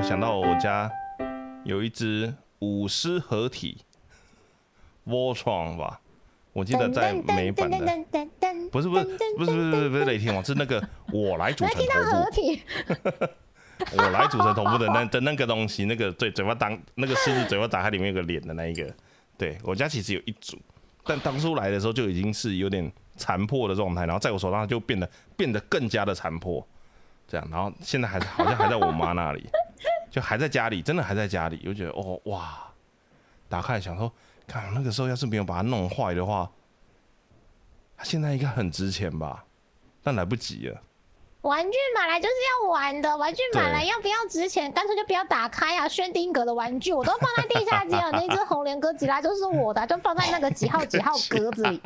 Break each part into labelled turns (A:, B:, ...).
A: 我想到我家有一只舞狮合体 Voltron 吧，我记得在美版的，不是不是不是不是不是不是雷霆王，是那个我来组成头部 我来组成头部的那的那个东西，那个对嘴巴当那个狮子嘴巴打开里面有个脸的那一个，对我家其实有一组，但当初来的时候就已经是有点残破的状态，然后在我手上就变得变得更加的残破，这样，然后现在还是好像还在我妈那里，就还在家里，真的还在家里，我觉得哦哇，打开想说，看那个时候要是没有把它弄坏的话，它现在应该很值钱吧，但来不及了。
B: 玩具买来就是要玩的，玩具买来要不要值钱，干脆就不要打开啊！薛丁格的玩具我都放在地下街了，那只红莲哥吉拉就是我的，就放在那个几号几号格子里。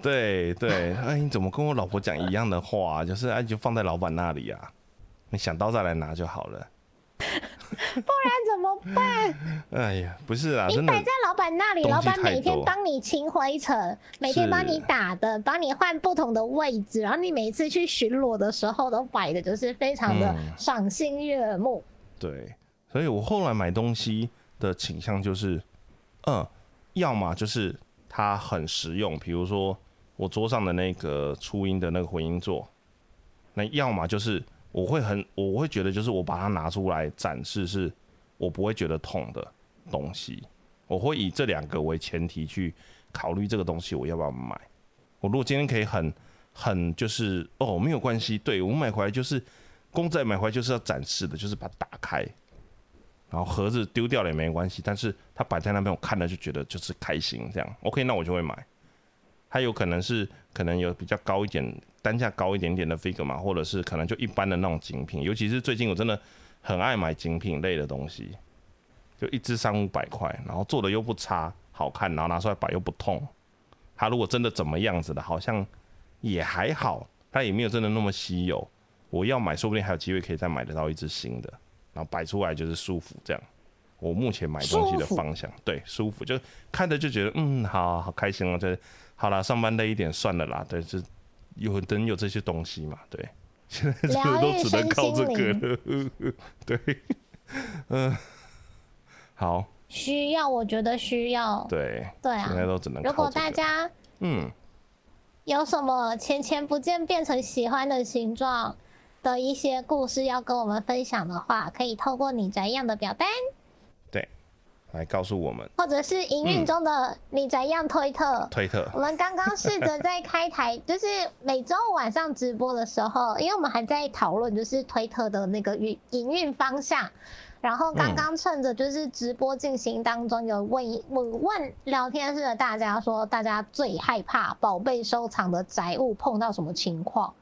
A: 对对，哎，你怎么跟我老婆讲一样的话？就是哎，就放在老板那里啊，你想到再来拿就好了。
B: 不然怎么办？
A: 哎呀，不是啊，
B: 你摆在老板那里，老板每天帮你清灰尘，每天帮你打的，帮你换不同的位置，然后你每次去巡逻的时候都摆的就是非常的
A: 嗯
B: 赏心悦目。
A: 对，所以我后来买东西的倾向就是，嗯，要么就是它很实用，比如说我桌上的那个初音的那个回音座，那要么就是我会很我会觉得就是我把它拿出来展示，是我不会觉得痛的东西，我会以这两个为前提去考虑这个东西我要不要买。我如果今天可以很很就是哦没有关系，对我买回来就是公仔买回来就是要展示的，就是把它打开，然后盒子丢掉了也没关系，但是它摆在那边我看了就觉得就是开心，这样 OK，那我就会买。它有可能是可能有比较高一点单价高一点点的 figure 嘛，或者是可能就一般的那种精品，尤其是最近我真的很爱买精品类的东西，就一只三五百块，然后做的又不差，好看，然后拿出来摆又不痛。它如果真的怎么样子的，好像也还好，它也没有真的那么稀有。我要买，说不定还有机会可以再买得到一只新的，然后摆出来就是舒服这样。我目前买东西的方向，对，舒服，就看着就觉得嗯，好好开心哦。这好啦，上班累一点算了啦，对，就有等有这些东西嘛，对，现在这个都只能靠这个了，对，嗯、好，
B: 需要，我觉得需要。
A: 对，
B: 对啊
A: 现在都只能
B: 如果大家
A: 嗯，
B: 有什么钱钱不见变成喜欢的形状的一些故事要跟我们分享的话，可以透过你宅样的表单，
A: 来告诉我们
B: 或者是营运中的你怎样推特。
A: 推特
B: 我们刚刚试着在开台，就是每周五晚上直播的时候，因为我们还在讨论就是推特的那个运营运方向，然后刚刚趁着就是直播进行当中，有问一我问聊天室的大家说，大家最害怕宝贝收藏的宅物碰到什么情况？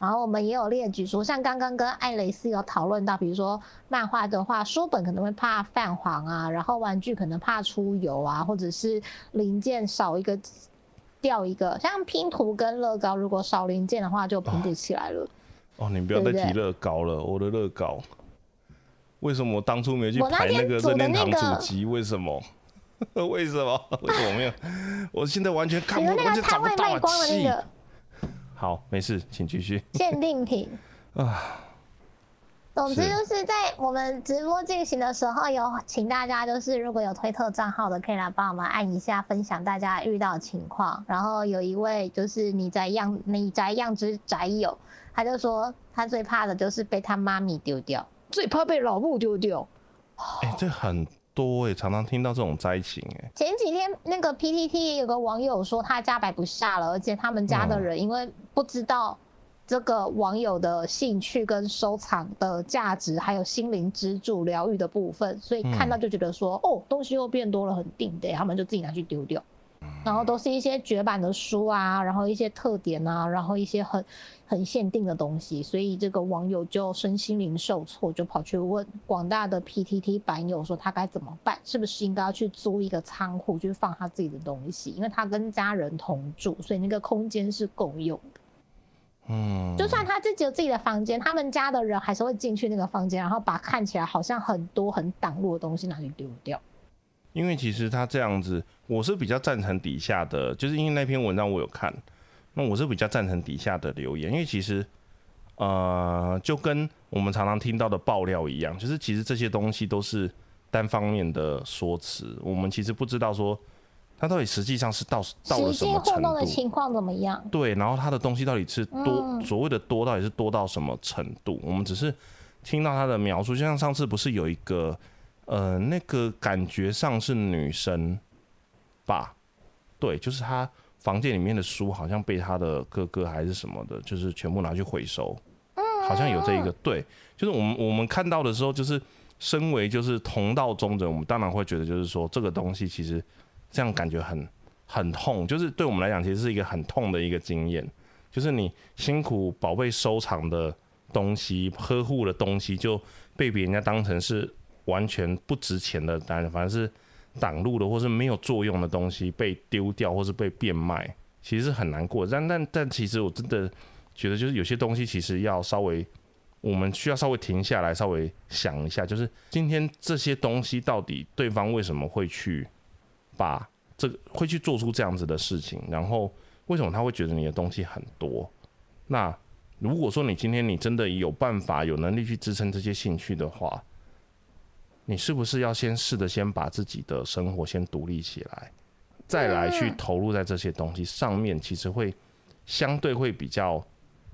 B: 然后我们也有列举说，像刚刚跟艾蕾丝有讨论到，比如说漫画的话，书本可能会怕泛黄啊，然后玩具可能怕出油啊，或者是零件少一个掉一个，像拼图跟乐高，如果少零件的话就拼不起来了。
A: 哦，你不要再提乐高了，我的乐高。为什么我当初没去排那个任天堂
B: 那个
A: 主机？为什么？为什么？为什么没有？我现在完全看不，
B: 你说那
A: 完全找
B: 个摊位
A: 不到啊！
B: 卖光的那
A: 气
B: 个
A: 好，没事，请继续
B: 限定品。
A: 啊。
B: 总之就是在我们直播进行的时候，有请大家就是如果有推特账号的，可以来帮我们按一下分享大家遇到的情况。然后有一位就是你在样你宅样之宅友，他就说他最怕的就是被他妈咪丢掉，最怕被老母丢掉。
A: 哎、这很多哎、常常听到这种灾情哎、
B: 前几天那个 PTT 也有个网友说他家摆不下了，而且他们家的
A: 嗯
B: 人因为不知道这个网友的兴趣跟收藏的价值，还有心灵支柱疗愈的部分，所以看到就觉得说，哦，东西又变多了，很定的，他们就自己拿去丢掉。然后都是一些绝版的书啊，然后一些特点啊，然后一些很很限定的东西，所以这个网友就身心灵受挫，就跑去问广大的 PTT 版友说他该怎么办，是不是应该要去租一个仓库去放他自己的东西？因为他跟家人同住，所以那个空间是共用的。
A: 嗯，
B: 就算他自己有自己的房间，他们家的人还是会进去那个房间，然后把看起来好像很多很挡路的东西拿去丢掉。
A: 因为其实他这样子，我是比较赞成底下的，就是因为那篇文章我有看，那我是比较赞成底下的留言，因为其实呃，就跟我们常常听到的爆料一样，就是其实这些东西都是单方面的说辞，我们其实不知道说它到底实际上是到到了什么程
B: 互动的
A: 度。
B: 情况怎么样？
A: 对，然后他的东西到底是多、
B: 嗯
A: 所谓的多到底是多到什么程度？我们只是听到他的描述，就像上次不是有一个呃，那个感觉上是女生吧？对，就是他房间里面的书好像被他的哥哥还是什么的，就是全部拿去回收。好像有这一个对，就是我们我们看到的时候，就是身为就是同道中人，我们当然会觉得就是说这个东西其实这样感觉很很痛，就是对我们来讲其实是一个很痛的一个经验，就是你辛苦宝贝收藏的东西、呵护的东西，就被别人家当成是完全不值钱的，当然反正是挡路的或是没有作用的东西被丢掉或是被变卖，其实是很难过。但但但其实我真的觉得，就是有些东西其实要稍微，我们需要稍微停下来，稍微想一下，就是今天这些东西到底对方为什么会去把这个会去做出这样子的事情，然后为什么他会觉得你的东西很多？那如果说你今天你真的有办法、有能力去支撑这些兴趣的话，你是不是要先试着先把自己的生活先独立起来，再来去投入在这些东西上面，其实会相对会比较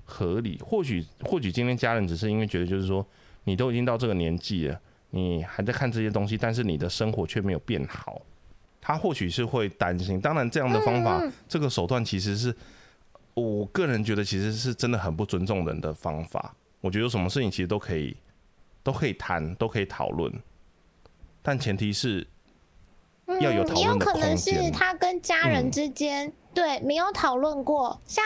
A: 合理。或许或许今天家人只是因为觉得就是说你都已经到这个年纪了，你还在看这些东西，但是你的生活却没有变好，他或许是会担心。当然，这样的方法，这个手段其实是我个人觉得其实是真的很不尊重人的方法。我觉得有什么事情其实都可以都可以谈，都可以讨论，但前提是要有讨
B: 嗯也有可能是。他跟家人
A: 嗯
B: 之间、对没有讨论过，像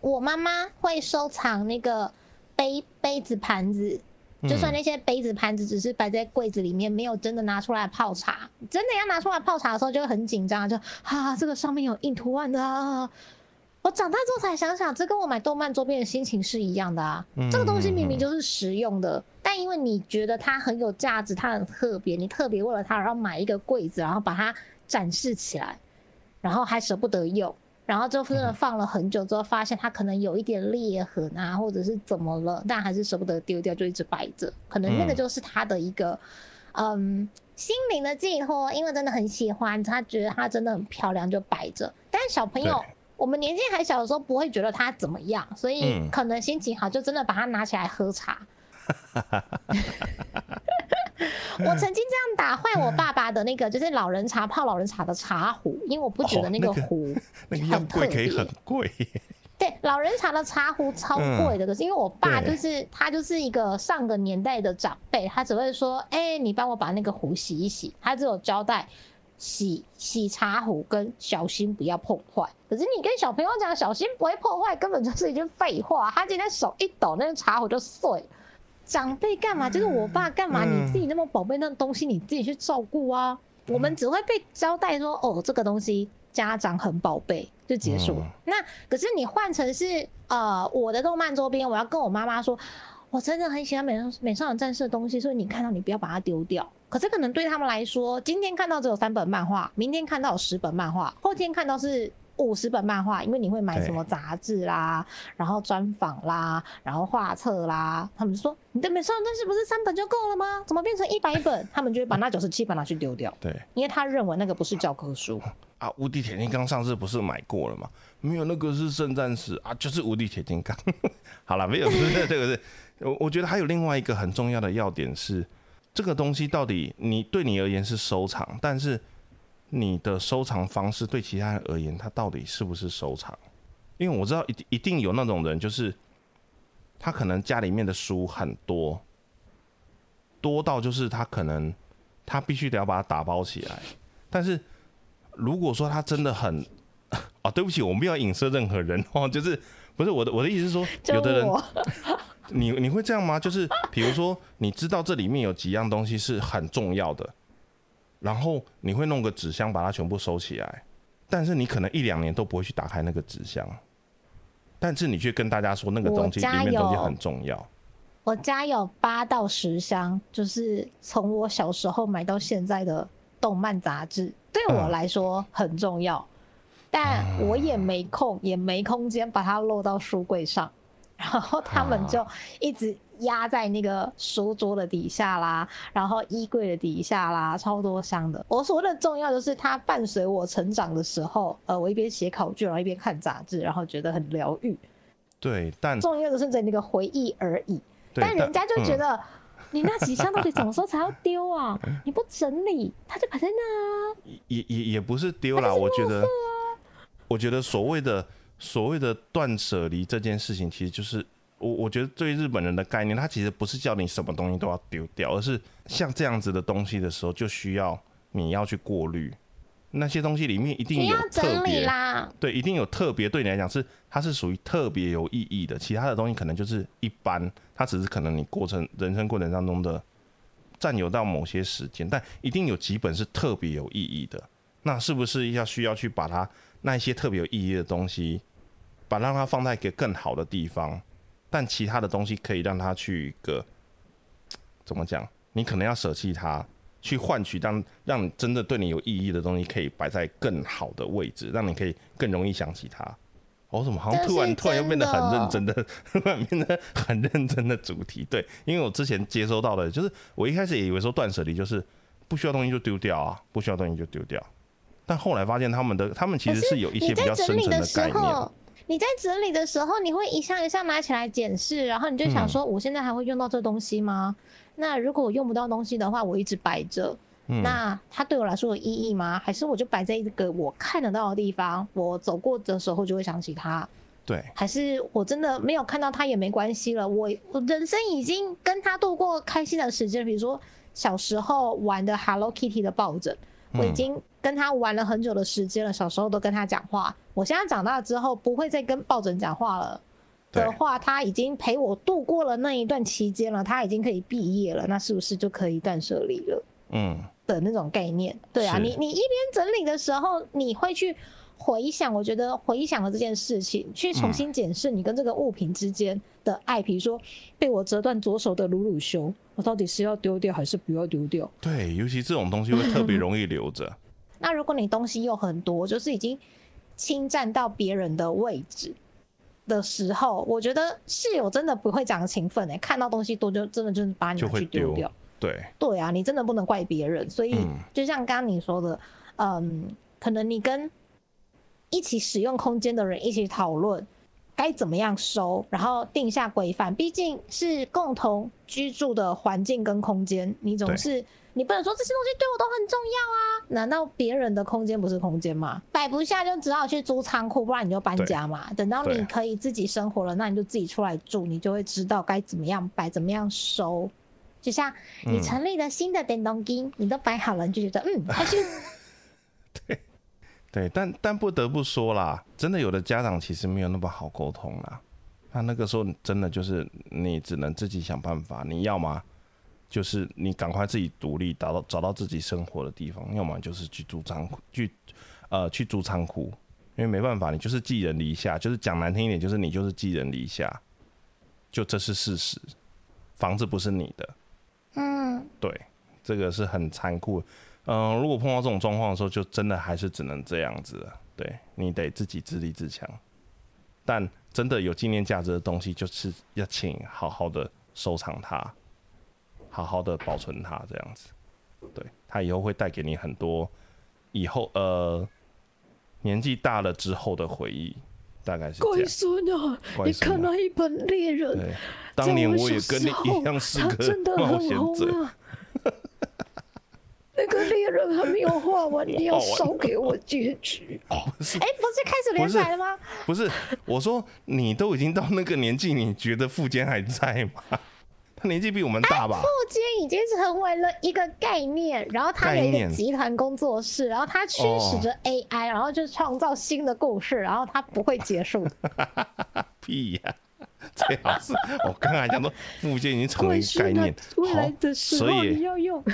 B: 我妈妈会收藏那个杯杯子盘子。就算
A: 嗯
B: 那些杯子盘子只是摆在柜子里面，没有真的拿出来泡茶，真的要拿出来泡茶的时候就会很紧张，就啊，这个上面有印图案的啊。我长大之后才想想，这跟我买动漫周边的心情是一样的啊。这个东西明明就是实用的，但因为你觉得它很有价值，它很特别，你特别为了它然后买一个柜子，然后把它展示起来，然后还舍不得用，然后就真的放了很久之后，发现它可能有一点裂痕啊，或者是怎么了，但还是舍不得丢掉，就一直摆着。可能那个
A: 嗯
B: 就是他的一个嗯心灵的寄托，因为真的很喜欢，他觉得它真的很漂亮，就摆着。但小朋友。我们年纪还小的时候不会觉得它怎么样，所以
A: 嗯
B: 可能心情好就真的把它拿起来喝茶。我曾经这样打坏我爸爸的那个，就是老人茶泡老人茶的茶壶，因为我不觉得那个
A: 哦那个
B: 壶 很
A: 贵可以很贵耶，
B: 对，老人茶的茶壶超贵的，可是因为我爸就是他就是一个上个年代的长辈，他只会说，哎、你帮我把那个壶洗一洗，他只有交代洗洗茶壶跟小心不要碰坏。可是你跟小朋友讲小心不会破坏，根本就是一句废话。他今天手一抖，那个茶壶就碎了。长辈干嘛？就是我爸干嘛？
A: 嗯
B: 你自己那么宝贝那东西，你自己去照顾啊。我们只会被交代说，哦，这个东西家长很宝贝，就结束了。
A: 嗯
B: 那可是你换成是呃我的动漫周边，我要跟我妈妈说，我真的很喜欢美少美少女战士的东西，所以你看到你不要把它丢掉。可是可能对他们来说，今天看到只有三本漫画，明天看到有十本漫画，后天看到是五十本漫画，因为你会买什么杂志啦，然后专访啦，然后画册啦，他们就说你的美少女战士不是三本就够了吗？怎么变成一百本？他们就会把那九十七本拿去丢掉，
A: 对
B: 因为他认为那个不是教科书。
A: 啊，无敌铁金刚上次不是买过了吗？没有，那个是圣战士啊，就是无敌铁金刚。好了，没有，不是这个是，我我觉得还有另外一个很重要的要点是，这个东西到底你对你而言是收藏，但是你的收藏方式对其他人而言，它到底是不是收藏？因为我知道一定一定有那种人，就是他可能家里面的书很多，多到就是他可能他必须得要把它打包起来，但是如果说他真的很 啊，对不起，我们不要影射任何人哦，就是不是我的我的意思是说，有的人你你会这样吗？就是比如说，你知道这里面有几样东西是很重要的，然后你会弄个纸箱把它全部收起来，但是你可能一两年都不会去打开那个纸箱，但是你却跟大家说那个东西里面东西很重要。
B: 我家有八到十箱，就是从我小时候买到现在的动漫杂志，对我
A: 嗯
B: 来说很重要，但我也没空，也没空间把它摞到书柜上。然后他们就一直压在那个书桌的底下啦，然后衣柜的底下啦，超多箱的。我所谓的重要就是它伴随我成长的时候，呃，我一边写考卷，然后一边看杂志，然后觉得很疗愈。
A: 对，但
B: 重要的是在那个回忆而已。但人家就觉
A: 嗯
B: 得。你那几箱到底什么时候才要丢啊？你不整理，它就摆在那啊。
A: 也也也不是丢啦，我觉得，我觉得所谓的所谓的断舍离这件事情，其实就是我我觉得对日本人的概念，它其实不是叫你什么东西都要丢掉，而是像这样子的东西的时候，就需要你要去过滤。那些东西里面一定有特别
B: 啦，
A: 对，一定有特别对你来讲是它是属于特别有意义的，其他的东西可能就是一般，它只是可能你过程人生过程当中的占有到某些时间，但一定有几本是特别有意义的。那是不是要需要去把它那一些特别有意义的东西，把让它放在一个更好的地方，但其他的东西可以让他去一个怎么讲？你可能要舍弃它，去换取让让你真的对你有意义的东西可以摆在更好的位置，让你可以更容易想起它。哦，怎么好像突然突然又变得很认真
B: 真
A: 的，突然变得很认真的主题？对，因为我之前接收到的，就是我一开始也以为说断舍离就是不需要东西就丢掉啊，不需要东西就丢掉。但后来发现他们的他们其实是有一些比较深层
B: 的时
A: 概念。
B: 候，你在整理的时候，你会一项一项拿起来检视，然后你就想
A: 嗯
B: 说，我现在还会用到这东西吗？那如果我用不到东西的话，我一直摆着，
A: 嗯
B: 那它对我来说有意义吗？还是我就摆在一个我看得到的地方，我走过的时候就会想起它？
A: 对，
B: 还是我真的没有看到它也没关系了？我我人生已经跟他度过开心的时间，比如说小时候玩的 Hello Kitty 的抱枕，我已
A: 嗯
B: 经跟他玩了很久的时间了。小时候都跟他讲话，我现在长大之后不会再跟抱枕讲话了。的话，他已经陪我度过了那一段期间了，他已经可以毕业了，那是不是就可以断舍离了
A: 嗯，
B: 的那种概念？对啊，你你一边整理的时候，你会去回想，我觉得回想了这件事情，去重新检视你跟这个物品之间的爱，比如说被我折断左手的鲁鲁修，我到底是要丢掉还是不要丢掉？
A: 对，尤其这种东西会特别容易留着。
B: 那如果你东西又很多，就是已经侵占到别人的位置的时候，我觉得室友真的不会讲情分诶、看到东西多就真的就是把你去丢掉。
A: 对，
B: 对啊，你真的不能怪别人。所以
A: 嗯
B: 就像刚刚你说的，嗯，可能你跟一起使用空间的人一起讨论该怎么样收，然后定下规范。毕竟是共同居住的环境跟空间，你总是你不能说这些东西对我都很重要啊。难道别人的空间不是空间吗？摆不下就只好去租仓库，不然你就搬家嘛。等到你可以自己生活了，那你就自己出来住，你就会知道该怎么样摆，怎么样收。就像你
A: 嗯
B: 成立了新的电动机，你都摆好了，你就觉得嗯，开心。
A: 对，但但不得不说啦，真的有的家长其实没有那么好沟通啦。那那个时候真的就是你只能自己想办法，你要么就是你赶快自己独立，找到找到自己生活的地方，要么就是去租仓库，去呃去租仓库，因为没办法，你就是寄人篱下，就是讲难听一点，就是你就是寄人篱下，就这是事实，房子不是你的，
B: 嗯，
A: 对，这个是很残酷的。嗯、如果碰到这种状况的时候，就真的还是只能这样子了。对你得自己自立自强。但真的有纪念价值的东西，就是要请好好的收藏它，好好的保存它，这样子。对，它以后会带给你很多以后呃年纪大了之后的回忆，大概是这样。
B: 孙啊，
A: 你看那
B: 一本猎人
A: 对，当年我也跟你一样是个冒险者。
B: 啊。那个猎人还没有画完，你
A: 要烧
B: 给我结局。
A: 哦，不是
B: 哎，不是开始连载了吗？
A: 不是，我说你都已经到那个年纪，你觉得富坚还在吗？他 年纪比我们大吧？
B: 富坚已经成为了一个概念，然后他有一个集团工作室，然后他驱使着 AI，、然后就创造新的故事，然后他不会结束。
A: 屁呀、最好是我刚才讲说富坚已经成为概念，好，所以
B: 要用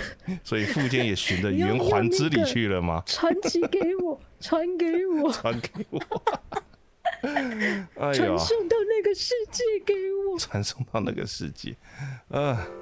A: 所以富坚也循着圆环之里
B: 用那个
A: 去了吗？
B: 传奇给我，传给我，
A: 传给我，哎
B: 传，送到那个世界给我。
A: 传送到那个世界，呃。